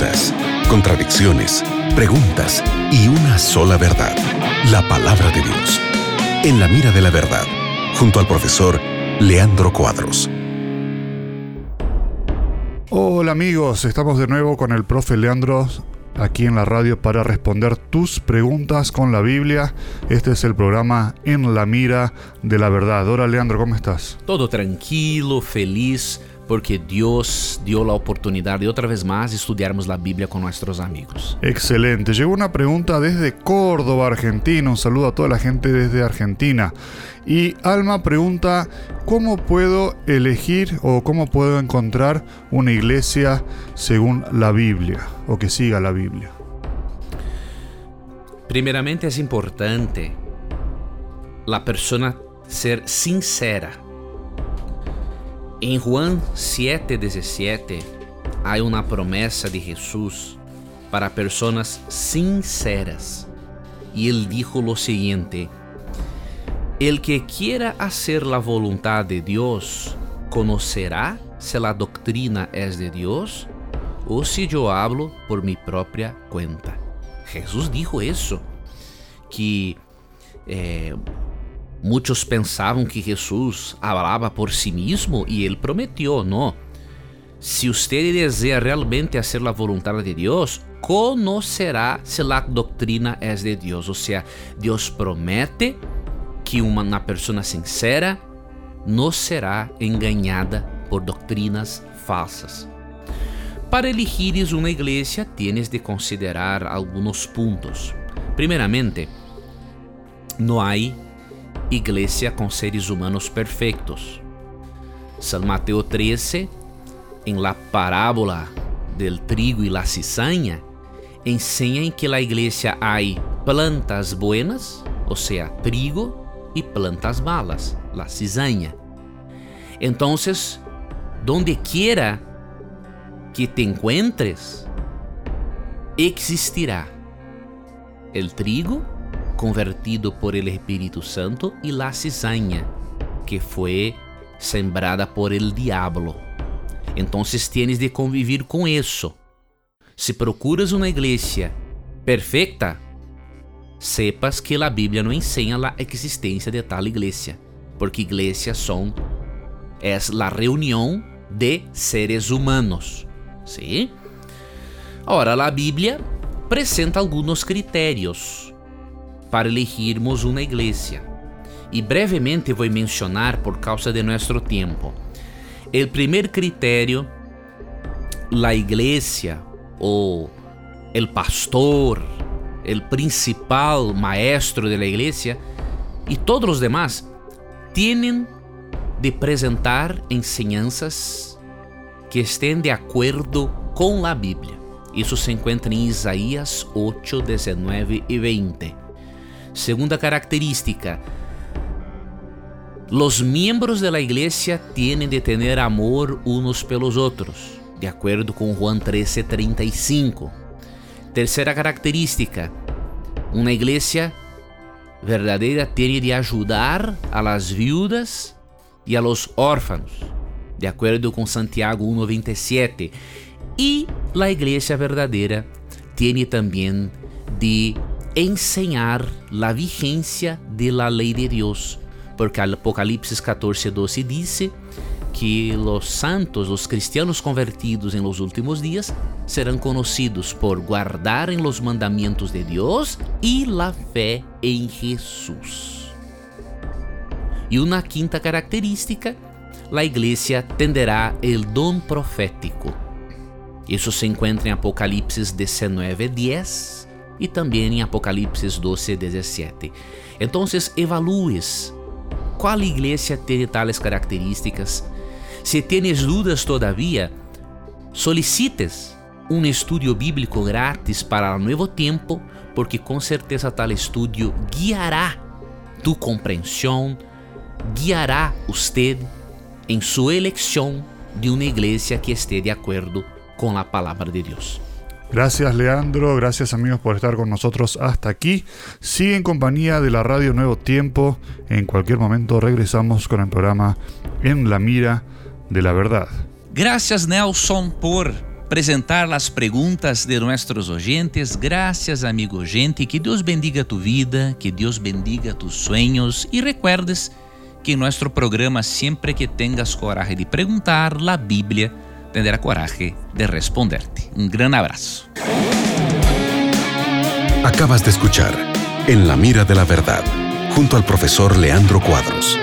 dudas, contradicciones, preguntas y una sola verdad, la palabra de Dios. En la mira de la verdad, junto al profesor Leandro Cuadros. Hola amigos, estamos de nuevo con el profe Leandro aquí en la radio para responder tus preguntas con la Biblia. Este es el programa En la mira de la verdad. Hola Leandro, ¿cómo estás? Todo tranquilo, feliz, porque Dios dio la oportunidad de otra vez más estudiarmos la Biblia con nuestros amigos. Excelente. Llegó una pregunta desde Córdoba, Argentina. Un saludo a toda la gente desde Argentina. Y Alma pregunta, ¿cómo puedo elegir o cómo puedo encontrar una iglesia según la Biblia o que siga la Biblia? Primeramente es importante la persona ser sincera Em Juan 7,17 há uma promessa de Jesus para pessoas sinceras. E ele dijo lo seguinte: El que quiera hacer la voluntad de Dios conocerá se la doctrina es de Dios ou se eu hablo por mi própria cuenta. Jesus dijo isso, que eh, Muitos pensavam que Jesus falava por si mesmo e ele prometeu, não. Se você deseja realmente fazer a vontade de Deus, conocerá se a doutrina é de Deus. Ou seja, Deus promete que uma pessoa sincera não será enganada por doutrinas falsas. Para elegires uma igreja, tienes de considerar alguns pontos. Primeiramente, não há iglesia com seres humanos perfeitos. San Mateo 13, em la parábola del trigo e la cizaña, ensina em que la iglesia hay plantas buenas, ou seja, trigo, e plantas malas, la cizaña. Entonces, donde quiera que te encuentres, existirá el trigo convertido por el Espíritu Santo y la cizaña que fue sembrada por el diablo. Entonces tienes de convivir com isso. Se procuras uma igreja perfeita, sepas que a Bíblia não ensina a existência de tal igreja, porque igrejas são é a reunião de seres humanos, sim? Ora, a Bíblia apresenta alguns critérios para elegirmos uma igreja. E brevemente vou mencionar por causa de nosso tempo. O primeiro critério, a igreja ou o pastor, o principal maestro de la igreja e todos os demás têm de apresentar enseñanças que estén de acordo com a Bíblia. Isso se encontra em Isaías 8, 19 e 20. Segunda característica, los miembros de la iglesia tienen de tener amor unos pelos otros, de acuerdo con Juan 13:35. Tercera característica, una iglesia verdadera tiene de ayudar a las viudas y a los órfanos, de acuerdo con Santiago 1:27. Y la iglesia verdadera tiene también de enseñar la vigencia de la ley de Dios, porque Apocalipse 14, 12 dice que los santos, los cristianos convertidos en los últimos días, serán conocidos por guardar en los mandamientos de Dios y la fe en Jesús. Y una quinta característica, la iglesia tenderá el don profético. Isso se encontra em Apocalipse 19, 10 e também em Apocalipse 12, 17. Então, evalúes qual igreja tem tales características. Se tienes dúvidas todavia, solicites um estudo bíblico grátis para o novo tempo, porque com certeza tal estudo guiará tu compreensão, guiará usted em sua eleição de uma igreja que esteja de acordo com a palavra de Deus. Gracias Leandro, gracias amigos por estar con nosotros hasta aquí. Sigue en compañía de la radio Nuevo Tiempo. En cualquier momento regresamos con el programa En la Mira de la Verdad. Gracias Nelson por presentar las preguntas de nuestros oyentes. Gracias, amigo oyente. Que Dios bendiga tu vida, que Dios bendiga tus sueños y recuerdes que en nuestro programa, siempre que tengas coraje de preguntar, la Biblia tendrá coraje de responderte. Un gran abrazo. Acabas de escuchar En la mira de la verdad, junto al profesor Leandro Cuadros.